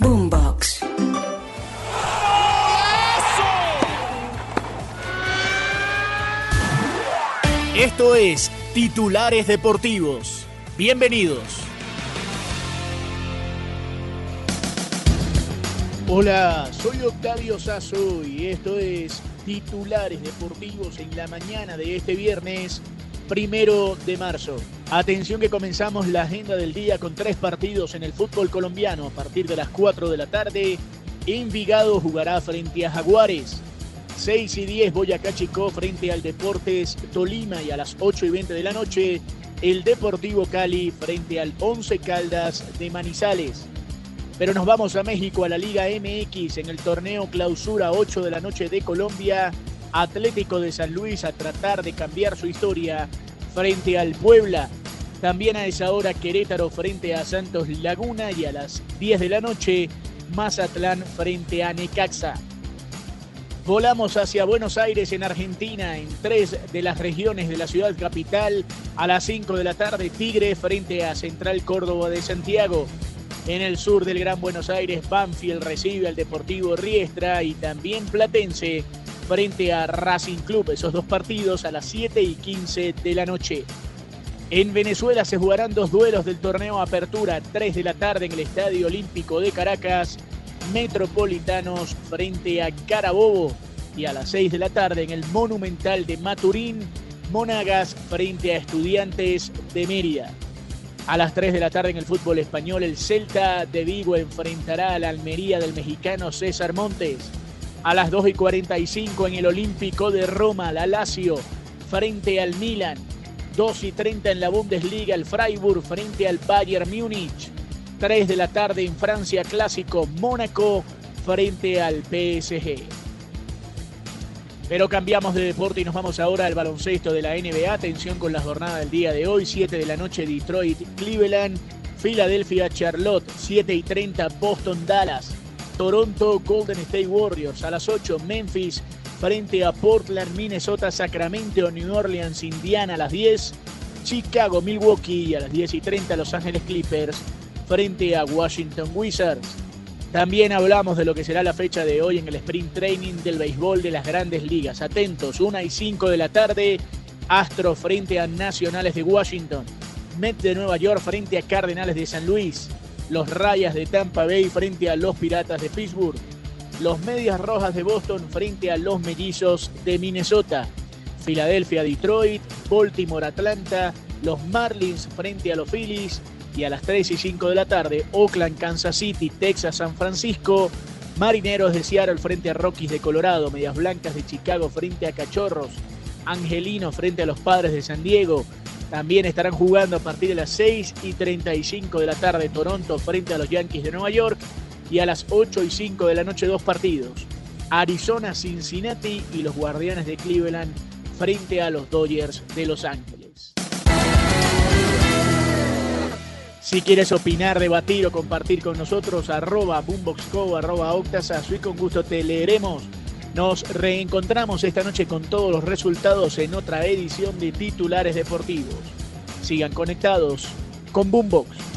Boombox. Esto es Titulares Deportivos. Bienvenidos. Hola, soy Octavio Sazo y esto es Titulares Deportivos en la mañana de este viernes primero de marzo. Atención que comenzamos la agenda del día con tres partidos en el fútbol colombiano. A partir de las 4 de la tarde, Envigado jugará frente a Jaguares. 6 y 10 Boyacá Chico frente al Deportes Tolima y a las 8 y 20 de la noche el Deportivo Cali frente al 11 Caldas de Manizales. Pero nos vamos a México, a la Liga MX, en el torneo Clausura 8 de la noche de Colombia. Atlético de San Luis a tratar de cambiar su historia frente al Puebla. También a esa hora Querétaro frente a Santos Laguna y a las 10 de la noche Mazatlán frente a Necaxa. Volamos hacia Buenos Aires en Argentina, en tres de las regiones de la ciudad capital. A las 5 de la tarde, Tigre frente a Central Córdoba de Santiago. En el sur del Gran Buenos Aires, Banfield recibe al Deportivo Riestra y también Platense frente a Racing Club. Esos dos partidos a las 7 y 15 de la noche. En Venezuela se jugarán dos duelos del torneo Apertura, 3 de la tarde en el Estadio Olímpico de Caracas. Metropolitanos frente a Carabobo y a las 6 de la tarde en el Monumental de Maturín, Monagas frente a Estudiantes de Mérida. A las 3 de la tarde en el fútbol español, el Celta de Vigo enfrentará a la Almería del mexicano César Montes. A las 2 y 45 en el Olímpico de Roma, la Lazio frente al Milan. 2 y 30 en la Bundesliga, el Freiburg frente al Bayern Múnich. 3 de la tarde en Francia Clásico, Mónaco frente al PSG. Pero cambiamos de deporte y nos vamos ahora al baloncesto de la NBA. Atención con la jornada del día de hoy, 7 de la noche Detroit, Cleveland, Filadelfia, Charlotte, 7 y 30 Boston, Dallas, Toronto, Golden State Warriors, a las 8 Memphis frente a Portland, Minnesota, Sacramento, New Orleans, Indiana a las 10, Chicago, Milwaukee a las 10 y 30 Los Ángeles Clippers frente a Washington Wizards. También hablamos de lo que será la fecha de hoy en el sprint training del béisbol de las grandes ligas. Atentos, 1 y 5 de la tarde, Astro frente a Nacionales de Washington, Mets de Nueva York frente a Cardenales de San Luis, los Rayas de Tampa Bay frente a los Piratas de Pittsburgh, los Medias Rojas de Boston frente a los Mellizos de Minnesota, Filadelfia, Detroit, Baltimore, Atlanta, los Marlins frente a los Phillies, y a las 3 y 5 de la tarde, Oakland, Kansas City, Texas, San Francisco, Marineros de Seattle frente a Rockies de Colorado, Medias Blancas de Chicago frente a Cachorros, Angelinos frente a los Padres de San Diego. También estarán jugando a partir de las 6 y 35 de la tarde Toronto frente a los Yankees de Nueva York y a las 8 y 5 de la noche dos partidos. Arizona, Cincinnati y los Guardianes de Cleveland frente a los Dodgers de Los Ángeles. Si quieres opinar, debatir o compartir con nosotros, arroba boomboxco, arroba octasazo y con gusto te leeremos. Nos reencontramos esta noche con todos los resultados en otra edición de Titulares Deportivos. Sigan conectados con Boombox.